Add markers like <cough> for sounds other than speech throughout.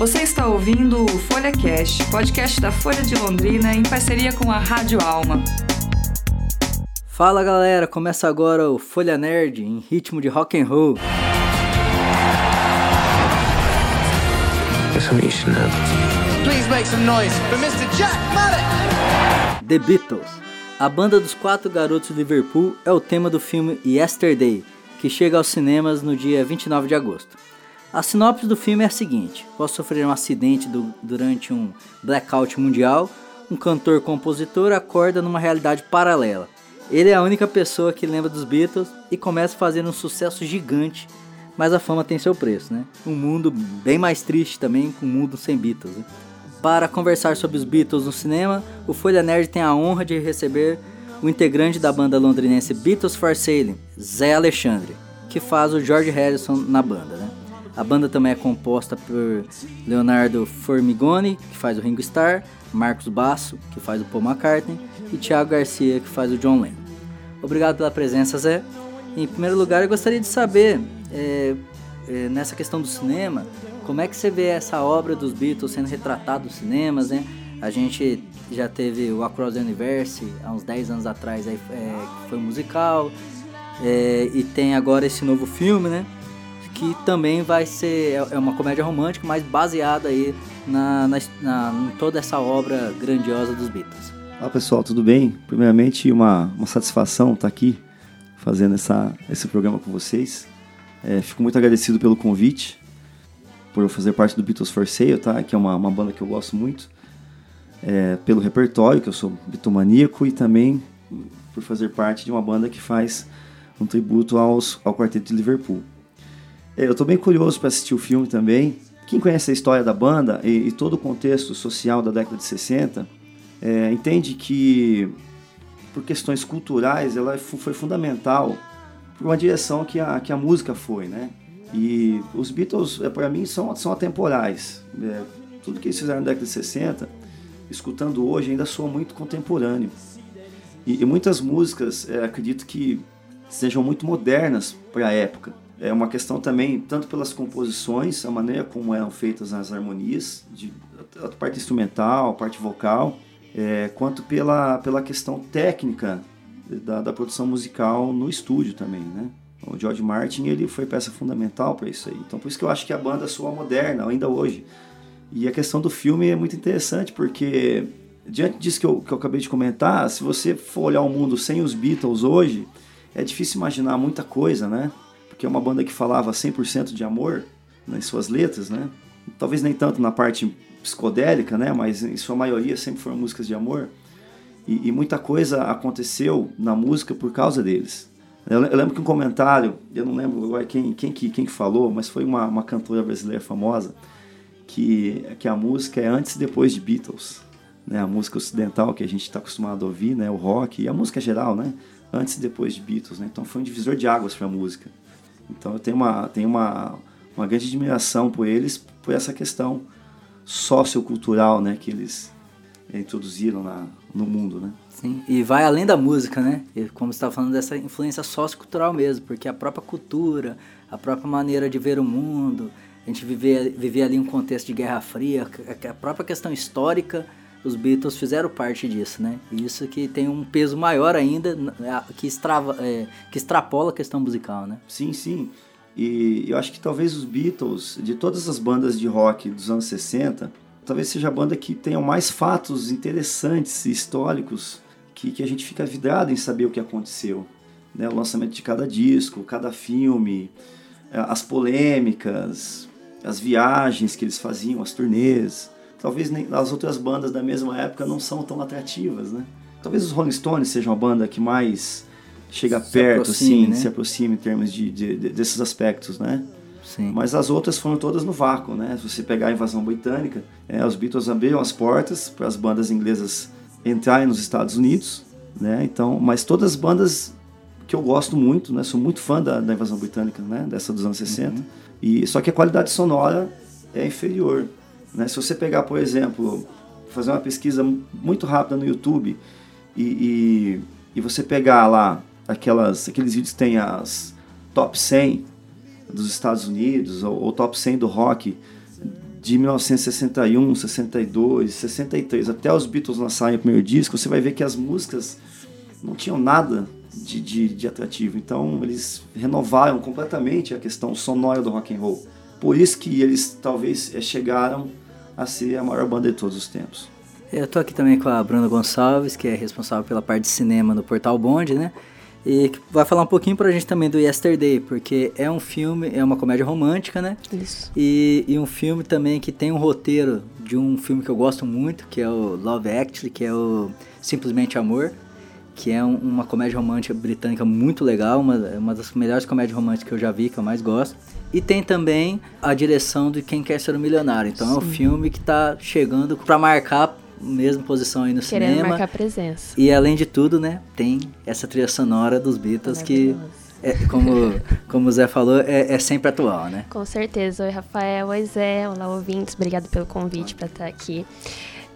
Você está ouvindo o Folha Cast, podcast da Folha de Londrina em parceria com a Rádio Alma. Fala galera, começa agora o Folha Nerd em ritmo de rock and roll. Please make some noise for Mr. Jack. The Beatles. A banda dos quatro garotos de Liverpool é o tema do filme Yesterday, que chega aos cinemas no dia 29 de agosto. A sinopse do filme é a seguinte: após sofrer um acidente do, durante um blackout mundial, um cantor-compositor acorda numa realidade paralela. Ele é a única pessoa que lembra dos Beatles e começa a fazer um sucesso gigante mas a fama tem seu preço, né? Um mundo bem mais triste também, com um mundo sem Beatles. Né? Para conversar sobre os Beatles no cinema, o Folha Nerd tem a honra de receber o integrante da banda londrinense Beatles for Sale, Zé Alexandre, que faz o George Harrison na banda, né? A banda também é composta por Leonardo Formigoni, que faz o Ringo Starr, Marcos Basso, que faz o Paul McCartney, e Thiago Garcia, que faz o John Lennon. Obrigado pela presença, Zé. Em primeiro lugar, eu gostaria de saber é, é, nessa questão do cinema, como é que você vê essa obra dos Beatles sendo retratada nos cinemas, né? A gente já teve o Across the Universe há uns 10 anos atrás, aí, é, foi um musical, é, e tem agora esse novo filme, né? Que também vai ser, é, é uma comédia romântica, mas baseada aí na, na, na, toda essa obra grandiosa dos Beatles. Olá pessoal, tudo bem? Primeiramente, uma, uma satisfação estar aqui fazendo essa, esse programa com vocês. É, fico muito agradecido pelo convite, por eu fazer parte do Beatles for Sale, tá? que é uma, uma banda que eu gosto muito, é, pelo repertório, que eu sou bitomaníaco, e também por fazer parte de uma banda que faz um tributo aos, ao Quarteto de Liverpool. É, eu estou bem curioso para assistir o filme também. Quem conhece a história da banda e, e todo o contexto social da década de 60 é, entende que, por questões culturais, ela foi fundamental por uma direção que a, que a música foi, né? E os Beatles, é, para mim, são, são atemporais. É, tudo que eles fizeram na década de 60, escutando hoje, ainda soa muito contemporâneo. E, e muitas músicas, é, acredito que sejam muito modernas para a época. É uma questão também, tanto pelas composições, a maneira como eram feitas as harmonias, de, a parte instrumental, a parte vocal, é, quanto pela, pela questão técnica da, da, produção musical no estúdio também, né? O George Martin ele foi peça fundamental para isso aí. Então por isso que eu acho que a banda soa moderna ainda hoje. E a questão do filme é muito interessante porque diante disso que eu, que eu acabei de comentar, se você for olhar o mundo sem os Beatles hoje, é difícil imaginar muita coisa, né? Porque é uma banda que falava 100% de amor nas suas letras, né? Talvez nem tanto na parte psicodélica, né? Mas em sua maioria sempre foram músicas de amor. E, e, muita coisa aconteceu na música por causa deles. Eu, eu, lembro que um comentário, eu não lembro quem, quem, que, quem que falou, mas foi uma, uma cantora brasileira famosa, que, que a música é antes e depois de Beatles. Né? A música ocidental que a gente está acostumado a ouvir, né? o rock e a música geral, né? antes e depois de Beatles. Né? Então foi um divisor de águas para a música. Então eu tenho uma, tenho uma, uma grande admiração por eles, por essa questão sociocultural né? que eles introduziram na, no mundo, né? Sim, e vai além da música, né? E como você está falando dessa influência sociocultural mesmo, porque a própria cultura, a própria maneira de ver o mundo, a gente viver, viver ali um contexto de Guerra Fria, a própria questão histórica, os Beatles fizeram parte disso, né? Isso que tem um peso maior ainda, que, extrava, é, que extrapola a questão musical, né? Sim, sim. E eu acho que talvez os Beatles, de todas as bandas de rock dos anos 60, talvez seja a banda que tenha mais fatos interessantes e históricos que, que a gente fica vidrado em saber o que aconteceu. Né? O lançamento de cada disco, cada filme, as polêmicas, as viagens que eles faziam, as turnês. Talvez as outras bandas da mesma época não são tão atrativas, né? Talvez os Rolling Stones sejam a banda que mais chega se perto, assim, né? se aproxima em termos de, de, de, desses aspectos, né? Sim. Mas as outras foram todas no vácuo, né? Se você pegar a invasão britânica, é, os Beatles abriram as portas para as bandas inglesas entrarem nos Estados Unidos, né? Então, mas todas as bandas que eu gosto muito, né? Sou muito fã da, da invasão britânica, né? Dessa dos anos 60. Uhum. E só que a qualidade sonora é inferior, né? Se você pegar, por exemplo, fazer uma pesquisa muito rápida no YouTube e, e, e você pegar lá aquelas, aqueles vídeos que tem as top 100 dos Estados Unidos, ou, ou top 100 do rock de 1961, 62, 63, até os Beatles lançarem o primeiro disco, você vai ver que as músicas não tinham nada de, de, de atrativo. Então eles renovaram completamente a questão sonora do rock and roll. Por isso que eles talvez eh, chegaram a ser a maior banda de todos os tempos. Eu tô aqui também com a Bruna Gonçalves, que é responsável pela parte de cinema no Portal Bond, né? E vai falar um pouquinho pra gente também do Yesterday, porque é um filme, é uma comédia romântica, né? Isso. E, e um filme também que tem um roteiro de um filme que eu gosto muito, que é o Love Actually, que é o Simplesmente Amor, que é um, uma comédia romântica britânica muito legal, uma, uma das melhores comédias românticas que eu já vi, que eu mais gosto. E tem também a direção de Quem Quer Ser um Milionário. Então é um filme que tá chegando pra marcar mesma posição aí no Querendo cinema. marcar presença. E além de tudo, né, tem essa trilha sonora dos Beatles que, é, como, como o Zé falou, é, é sempre atual, né? Com certeza. Oi, Rafael. Oi, Zé. Olá, ouvintes. Obrigado pelo convite para estar aqui.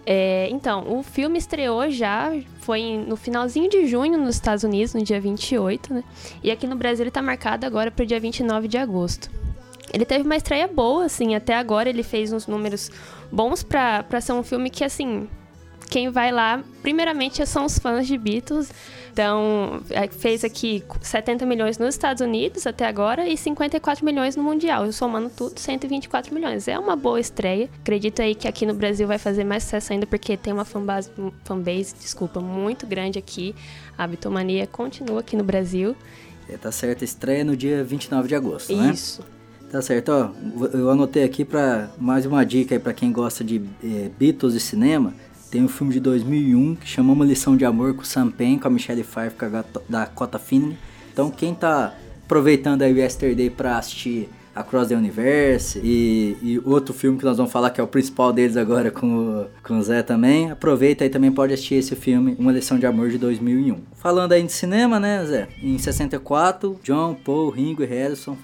É, então, o filme estreou já, foi no finalzinho de junho nos Estados Unidos, no dia 28, né? E aqui no Brasil ele tá marcado agora para o dia 29 de agosto. Ele teve uma estreia boa, assim, até agora ele fez uns números bons pra, pra ser um filme que, assim, quem vai lá, primeiramente, são os fãs de Beatles. Então, é, fez aqui 70 milhões nos Estados Unidos até agora e 54 milhões no Mundial. Eu somando tudo, 124 milhões. É uma boa estreia. Acredito aí que aqui no Brasil vai fazer mais sucesso ainda, porque tem uma fanbase, fanbase desculpa, muito grande aqui. A Bitomania continua aqui no Brasil. É, tá certo, estreia no dia 29 de agosto, né? Isso. Tá certo, ó. Eu anotei aqui para mais uma dica aí para quem gosta de é, Beatles e cinema. Tem um filme de 2001 que chama Uma Lição de Amor com o Sam Payne, com a Michelle Pfeiffer, com a Fanning. Então quem tá aproveitando aí o Yesterday para assistir Across the Universe e, e, outro filme que nós vamos falar que é o principal deles agora com o, com o Zé também, aproveita aí também pode assistir esse filme, Uma Lição de Amor de 2001. Falando aí de cinema, né, Zé? Em 64, John, Paul, Ringo e Harrison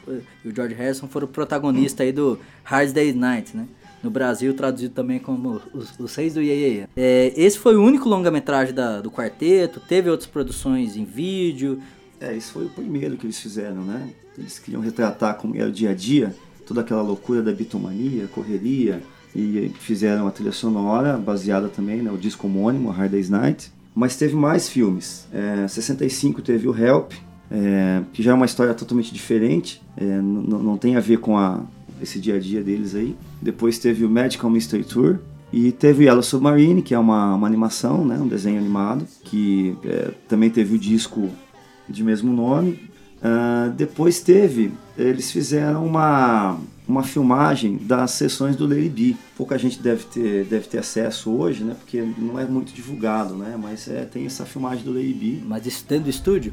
e o George Harrison foram protagonistas aí do Hard Day's Night, né? no Brasil, traduzido também como Os, os Seis do Iê, é, Esse foi o único longa-metragem do quarteto, teve outras produções em vídeo. É, esse foi o primeiro que eles fizeram, né? Eles queriam retratar como era o dia a dia, toda aquela loucura da bitomania, correria, e fizeram a trilha sonora baseada também no né, disco homônimo, Hard Day's Night. Mas teve mais filmes. É, 65 teve o Help, é, que já é uma história totalmente diferente, é, não tem a ver com a, esse dia a dia deles aí. Depois teve o Magical Mystery Tour. E teve Yellow Submarine, que é uma, uma animação, né, um desenho animado, que é, também teve o disco de mesmo nome. Uh, depois teve, eles fizeram uma, uma filmagem das sessões do Lady B. Pouca gente deve ter, deve ter acesso hoje, né, porque não é muito divulgado, né, mas é, tem essa filmagem do Lady B. Mas isso dentro do estúdio?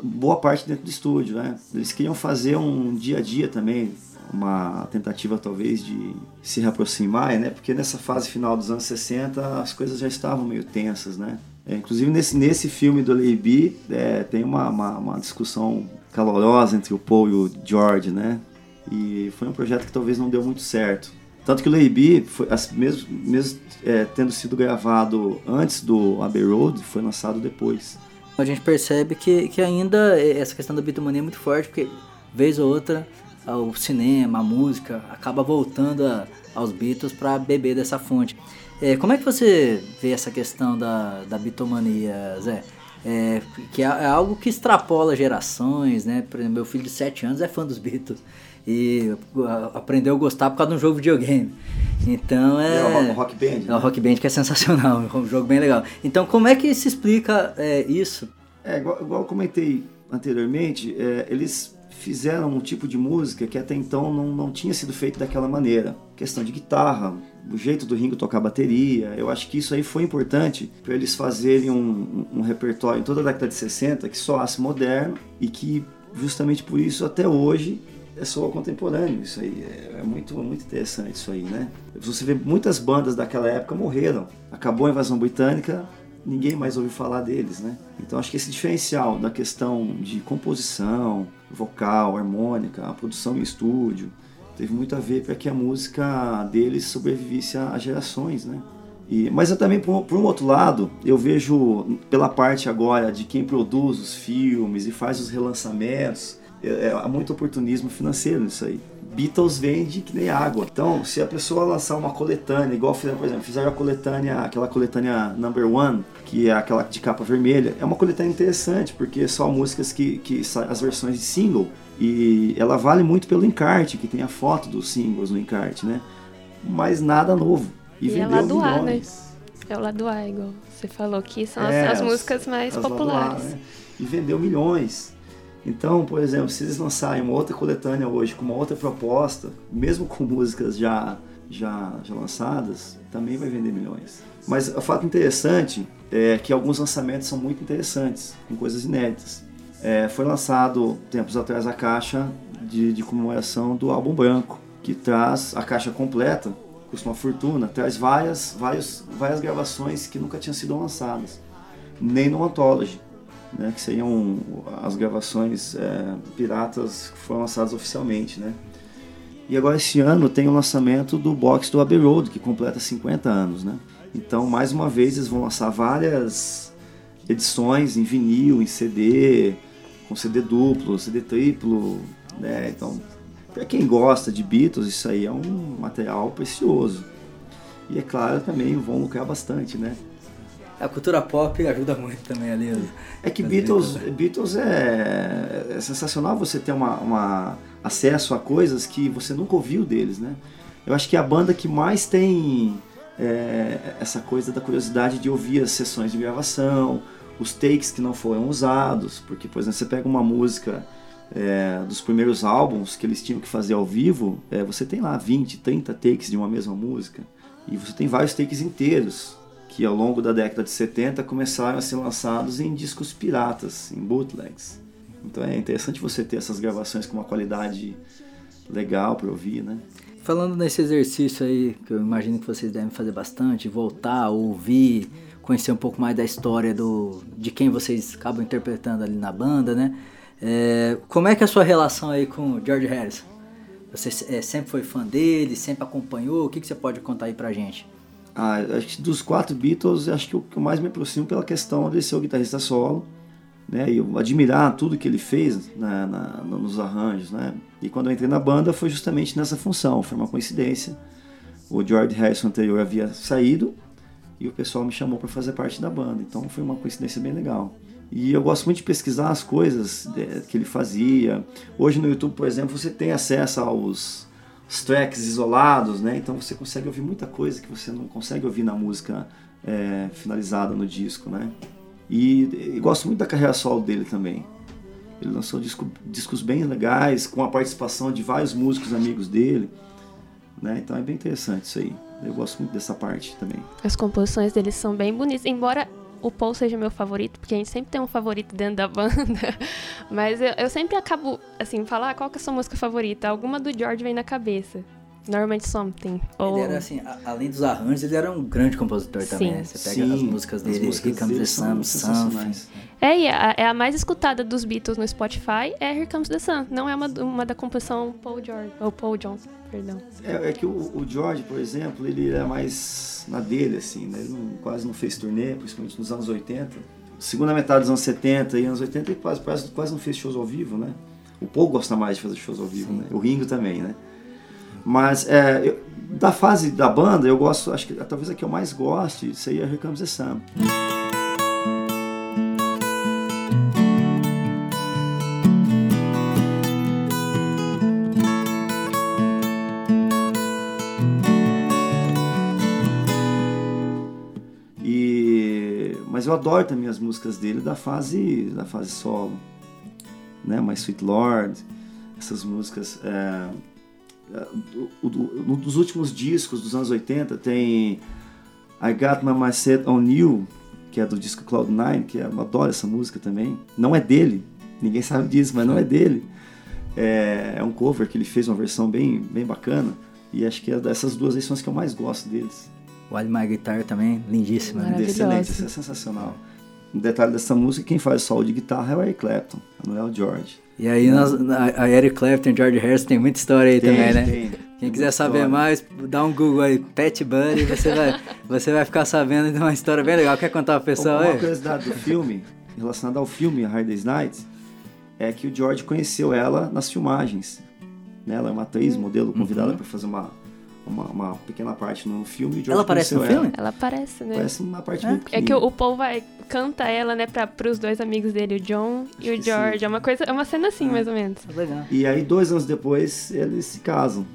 Boa parte dentro do estúdio, né. Eles queriam fazer um dia a dia também, uma tentativa talvez de se reaproximar, né? Porque nessa fase final dos anos 60 as coisas já estavam meio tensas, né? É, inclusive nesse, nesse filme do Leiby é, tem uma, uma, uma, discussão calorosa entre o Paul e o George, né? E foi um projeto que talvez não deu muito certo. Tanto que o Leiby, mesmo, mesmo é, tendo sido gravado antes do Abbey Road, foi lançado depois. A gente percebe que, que ainda essa questão da bitomania é muito forte, porque vez ou outra o cinema, a música, acaba voltando a, aos Beatles para beber dessa fonte. É, como é que você vê essa questão da, da bitomania, Zé? É, que é, é, algo que extrapola gerações, né? Por exemplo, meu filho de 7 anos é fã dos Beatles e aprendeu a gostar por causa de um jogo de videogame. Então é. É o Rock Band. Né? É o Rock Band que é sensacional, é <laughs> um jogo bem legal. Então, como é que se explica é, isso? É, igual, igual eu comentei anteriormente, é, eles fizeram um tipo de música que até então não, não tinha sido feito daquela maneira. Questão de guitarra, o jeito do Ringo tocar bateria, eu acho que isso aí foi importante para eles fazerem um, um, repertório em toda a década de 60 que soasse moderno e que justamente por isso até hoje é só contemporâneo isso aí. É, é muito, muito interessante isso aí, né? Você vê muitas bandas daquela época morreram. Acabou a invasão britânica, ninguém mais ouviu falar deles, né? Então acho que esse diferencial da questão de composição, vocal, harmônica, a produção em estúdio, teve muito a ver para que a música deles sobrevivesse a, gerações, né? E, mas eu também, por, por, um outro lado, eu vejo pela parte agora de quem produz os filmes e faz os relançamentos, é, é, há muito oportunismo financeiro nisso aí. Beatles vende que nem água. Então, se a pessoa lançar uma coletânea, igual fizeram, por exemplo, fizeram a coletânea, aquela coletânea number one, que é aquela de capa vermelha, é uma coletânea interessante, porque são músicas que, que as versões de single, e ela vale muito pelo encarte, que tem a foto dos singles no encarte, né? Mas nada novo. E, e vendeu é lá do milhões. A, né? É o lado A, igual você falou, que são é, as, as, músicas mais populares. A, né? E vendeu milhões. Então, por exemplo, se eles lançarem uma outra coletânea hoje com uma outra proposta, mesmo com <laughs> músicas já, já, já lançadas, também vai vender milhões. Mas o fato interessante é que alguns lançamentos são muito interessantes, com coisas inéditas. É, foi lançado tempos atrás a caixa de, de comemoração do álbum branco, que traz a caixa completa, custa uma fortuna, traz várias, várias, várias gravações que nunca tinham sido lançadas, nem no Anthology né, que seriam as gravações é, piratas que foram lançadas oficialmente, né? E agora esse ano tem o lançamento do box do Abbey Road, que completa 50 anos, né? Então, mais uma vez, eles vão lançar várias edições em vinil, em CD, com CD duplo, CD triplo, né? Então, para quem gosta de Beatles, isso aí é um material precioso. E é claro, também vão lucrar bastante, né? A cultura pop ajuda muito também ali. É que Beatles, Beatles é, é, sensacional você ter uma, uma, acesso a coisas que você nunca ouviu deles, né? Eu acho que é a banda que mais tem é, essa coisa da curiosidade de ouvir as sessões de gravação, os takes que não foram usados, porque, por exemplo, você pega uma música é, dos primeiros álbuns que eles tinham que fazer ao vivo, é, você tem lá 20, 30 takes de uma mesma música, e você tem vários takes inteiros que ao longo da década de 70 começaram a ser lançados em discos piratas, em bootlegs. Então é interessante você ter essas gravações com uma qualidade legal para ouvir, né? Falando nesse exercício aí, que eu imagino que vocês devem fazer bastante, voltar, ouvir, conhecer um pouco mais da história do, de quem vocês acabam interpretando ali na banda, né? É, como é que é a sua relação aí com o George Harrison? Você é, sempre foi fã dele, sempre acompanhou? O que, que você pode contar aí pra gente? Ah, acho que dos quatro Beatles, acho que o que mais me aproximo pela questão de ser o guitarrista solo, né? E eu admirar tudo que ele fez né, na, nos arranjos, né? E quando eu entrei na banda foi justamente nessa função, foi uma coincidência. O George Harrison anterior havia saído e o pessoal me chamou para fazer parte da banda, então foi uma coincidência bem legal. E eu gosto muito de pesquisar as coisas é, que ele fazia. Hoje no YouTube, por exemplo, você tem acesso aos os tracks isolados, né? Então você consegue ouvir muita coisa que você não consegue ouvir na música é, finalizada no disco, né? E, e, gosto muito da carreira solo dele também. Ele lançou disco, discos bem legais, com a participação de vários músicos amigos dele. Né? Então é bem interessante isso aí. Eu gosto muito dessa parte também. As composições dele são bem bonitas, embora o Paul seja meu favorito, porque a gente sempre tem um favorito dentro da <laughs> banda. Mas eu, eu sempre acabo, assim, falar ah, qual que é a sua música favorita. Alguma do George vem na cabeça. Normalmente Something. Ou... Ele era assim, a, além dos arranjos, ele era um grande compositor Sim. também. Né? Você pega Sim, as músicas dele, as músicas Here Comes the Sun, Something. É, e a, é a mais escutada dos Beatles no Spotify é Here Comes the Sun. Não é uma, uma da composição Paul George, ou Paul Johnson, perdão. É, é que o, o, George, por exemplo, ele era mais na dele, assim, né? Ele não, quase não fez turnê, principalmente nos anos 80. Segunda metade dos anos 70 e anos 80 ele quase, quase, quase não fez shows ao vivo, né? O Paul gosta mais de fazer shows ao vivo, Sim. né? O Ringo também, né? Mas é, eu, da fase da banda, eu gosto, acho que talvez a que eu mais goste seria Here Comes the Sun. mas eu adoro também as músicas dele da fase da fase solo, né? My Sweet Lord, essas músicas. É, um dos últimos discos dos anos 80 tem I Got My Mindset On You, que é do disco Cloud9, que eu adoro essa música também. Não é dele, ninguém <laughs> sabe disso, mas não é dele. É, é um cover que ele fez uma versão bem, bem bacana. E acho que é dessas duas versões que eu mais gosto deles. While My Guitar também, lindíssima. Né? Excelente, isso é sensacional. Um detalhe dessa música, quem faz solo de guitarra é o Eric Clapton, não é o George. E aí nós, a Eric Clapton e George Harrison tem muita história aí tem, também, né? Tem, Quem quiser saber mais, dá um Google aí, Pet Bunny, você vai, <laughs> você vai ficar sabendo de uma história bem legal. Quer contar pro pessoal aí? Uma curiosidade do filme, relacionada ao filme A Hard Day's Night, é que o George conheceu ela nas filmagens. né? Ela é uma atriz, modelo, convidada Uhum. para fazer uma, uma, uma pequena parte no filme. George Ela aparece no conheceu filme? Ela aparece, né? Parece uma parte É? bem É que o, o Paul vai canta ela, né, para pros dois amigos dele, o John e o George. sim. É uma coisa, é uma cena assim, mais ou menos. Legal. E aí, dois anos depois, eles se casam.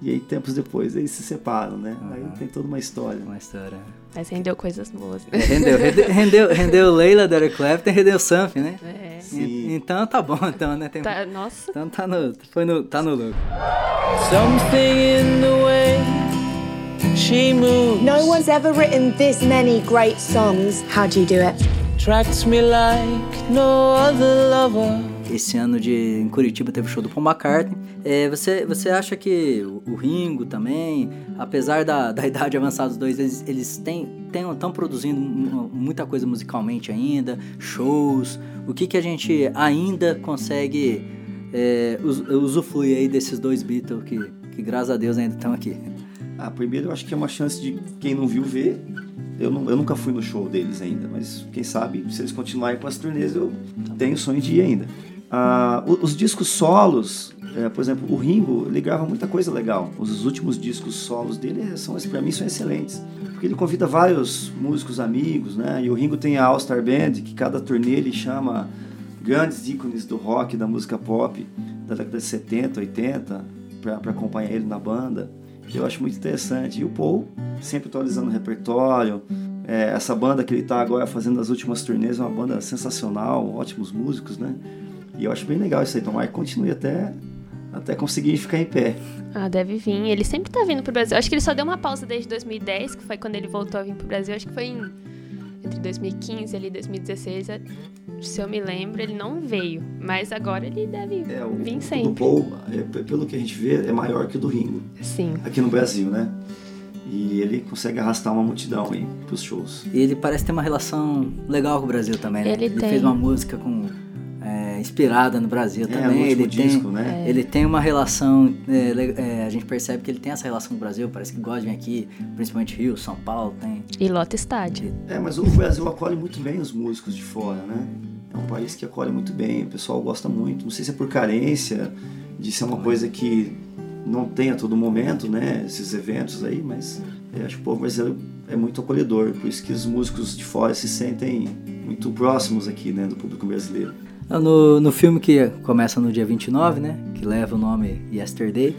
E aí, tempos depois, eles se separam, né? Aí tem toda uma história. Uma história. Mas rendeu coisas boas. É, Rendeu, rendeu, rendeu, Leila, Derek Clapton e rendeu Something, né? É. Sim. E- Então tá bom, então, né? Tem- Tá, nossa. Então tá no, foi no, tá no lucro. Something in the way she moves No one's ever written this many great songs. How do you do it? attracts me like no other lover. Esse ano de, em Curitiba teve o show do Paul McCartney. É, você, você acha que o, o Ringo também, apesar da, da <laughs> idade avançada dos dois, eles, eles têm estão produzindo mu- muita coisa musicalmente ainda, shows. O que, que a gente ainda consegue é, us- usufruir aí desses dois Beatles que, que graças a Deus ainda estão aqui? Ah, primeiro eu acho que é uma chance de quem não viu ver. Eu, não- eu nunca fui no show deles ainda, mas quem sabe se eles continuarem com as turnês eu tenho sonho de ir ainda. Ah, os discos solos, é, por exemplo, o Ringo, ele grava muita coisa legal. Os últimos discos solos dele são, para mim, são excelentes. Porque ele convida vários músicos amigos, né? E o Ringo tem a All Star Band, que cada turnê ele chama grandes ícones do rock, da música pop, da década de 70, 80, para acompanhar ele na banda. Eu acho muito interessante. E o Paul, sempre atualizando o repertório. É, essa banda que ele está agora fazendo as últimas turnês é uma banda sensacional, ótimos músicos, né? E eu acho bem legal isso aí. Tomara que continue até, até conseguir ficar em pé. Ah, deve vir. Ele sempre tá vindo pro Brasil. Acho que ele só deu uma pausa desde 2010, que foi quando ele voltou a vir pro Brasil. Acho que foi em- entre 2015 ali 2016. é- Se eu me lembro, ele não veio. Mas agora ele deve É, o, vir o do sempre. Paul, é, pelo que a gente vê, é maior que o do Ringo, Sim. aqui no Brasil, né? E ele consegue arrastar uma multidão aí pros shows. E ele parece ter uma relação legal com o Brasil também, né? Ele tem. fez uma música com inspirada no Brasil É, também. último ele tem, disco, né? Ele tem uma relação, é, é, a gente percebe que ele tem essa relação com o Brasil, parece que gosta de vir aqui, principalmente Rio, São Paulo, tem. E lota estádio. É, mas o Brasil acolhe muito bem os músicos de fora, né? É um país que acolhe muito bem, o pessoal gosta muito. Não sei se é por carência, de ser uma coisa que não tem a todo momento, né? Esses eventos aí, mas eu acho que o povo brasileiro é muito acolhedor, por isso que os músicos de fora se sentem muito próximos aqui, né, do público brasileiro. No, no filme que começa no dia 29, né? Que leva o nome Yesterday,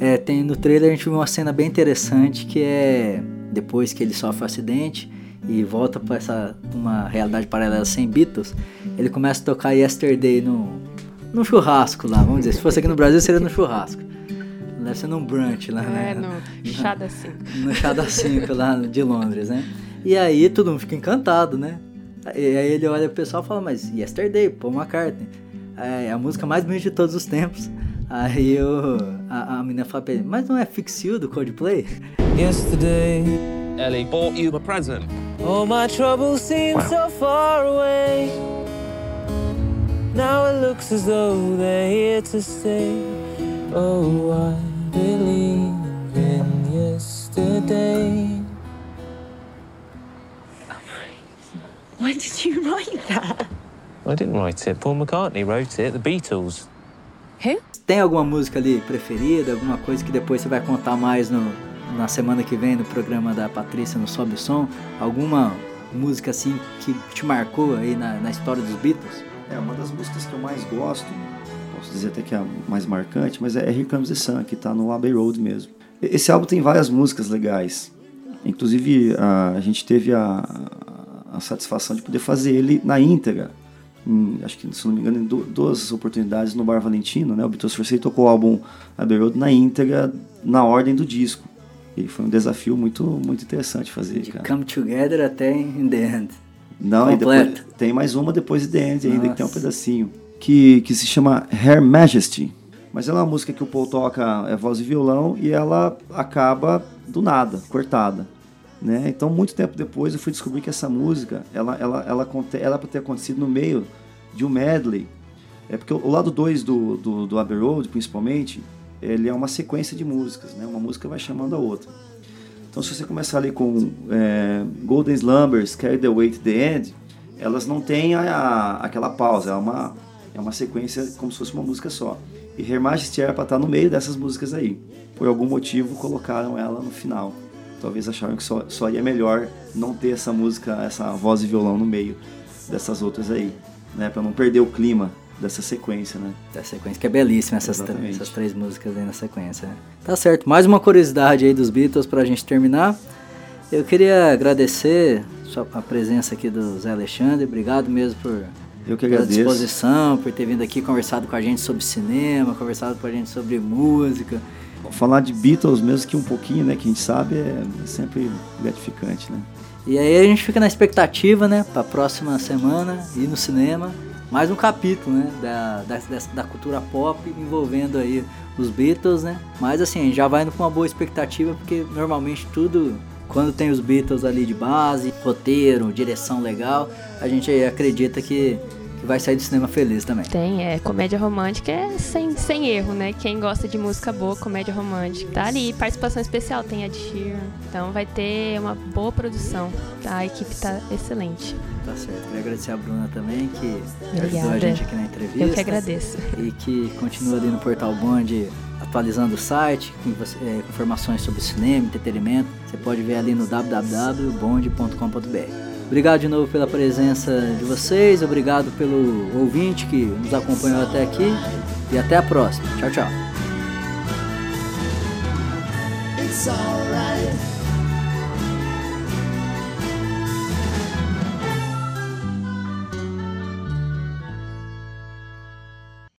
é, tem no trailer a gente vê uma cena bem interessante que é depois que ele sofre o acidente e volta para essa uma realidade paralela sem Beatles, ele começa a tocar Yesterday no, no churrasco lá, vamos dizer. Se fosse aqui no Brasil seria no churrasco. Deve ser num brunch lá, né? É, no chá da cinco. no chá da 5 lá de Londres, né? E aí todo mundo fica encantado, né? E aí ele olha pro pessoal e fala, mas Yesterday, Paul McCartney. É a música mais bonita de todos os tempos. Aí eu, a, a menina fala pra ele, mas não é Fix You do Coldplay? Yesterday, Ellie bought you a present. all my troubles seem so far away. Now it looks as though they're here to stay. Oh, I believe in yesterday. When did you write that? I didn't write it. Paul McCartney wrote it. The Beatles. Tem alguma música ali preferida, alguma coisa que depois você vai contar mais no, na semana que vem no programa da Patrícia no Sobe o Som? Alguma música assim que te marcou aí na, na história dos Beatles? É, uma das músicas que eu mais gosto, posso dizer até que é a mais marcante, mas é Here Comes the Sun, que tá no Abbey Road mesmo. Esse álbum tem várias músicas legais. Inclusive, a, a gente teve a, a satisfação de poder fazer ele na íntegra. Em, acho que, se não me engano, em du- duas oportunidades no Bar Valentino, né? O Beatles for Sale tocou o álbum Abbey Road na íntegra, na ordem do disco. E foi um desafio muito, muito interessante fazer, cara. Come Together até In The End. Não, Completo. depois tem mais uma depois de The End ainda, que tem um Nossa. pedacinho. Que, que se chama Her Majesty. Mas ela é uma música que o Paul toca é voz e violão e ela acaba do nada, cortada. Né? Então, muito tempo depois, eu fui descobrir que essa música, ela, ela, ela, ela era para ter acontecido no meio de um medley. É porque o lado 2 do, do, do Abbey Road, principalmente, ele é uma sequência de músicas, né? Uma música vai chamando a outra. Então, se você começar ali com é, Golden Slumbers, Carry the Weight, The End, elas não têm a, a- aquela pausa, é uma, é uma sequência como se fosse uma música só. E Her Majesty era pra estar no meio dessas músicas aí. Por algum motivo colocaram ela no final. Talvez acharam que só, só ia melhor não ter essa música, essa voz e violão no meio dessas outras aí, né? Pra não perder o clima dessa sequência, né? Da sequência, que é belíssima essas, essas três músicas aí na sequência. né? Tá certo, mais uma curiosidade aí dos Beatles pra gente terminar. Eu queria agradecer a presença aqui do Zé Alexandre, obrigado mesmo por Eu que pela agradeço. disposição, por ter vindo aqui conversado com a gente sobre cinema, conversado com a gente sobre música. Falar de Beatles, mesmo que um pouquinho, né, que a gente sabe, é sempre gratificante, né? E aí a gente fica na expectativa, né, pra próxima semana ir no cinema, mais um capítulo, né, da, da, da cultura pop envolvendo aí os Beatles, né. Mas assim, a já vai indo com uma boa expectativa, porque normalmente tudo, quando tem os Beatles ali de base, roteiro, direção legal, a gente acredita que, que vai sair do cinema feliz também. Tem, é, comédia romântica é sem, sem erro, né? Quem gosta de música boa, comédia romântica. Tá ali, participação especial, tem a de Sheeran. Então vai ter uma boa produção. Tá? A equipe tá excelente. Tá certo. Queria agradecer a Bruna também, que ajudou a Obrigada. gente aqui na entrevista. Eu que agradeço. e que continua ali no Portal Bond atualizando o site com, é, informações sobre cinema, entretenimento. Você pode ver ali no www.bond.com.br. Obrigado de novo pela presença de vocês, obrigado pelo ouvinte que nos acompanhou até aqui e até a próxima. Tchau, tchau.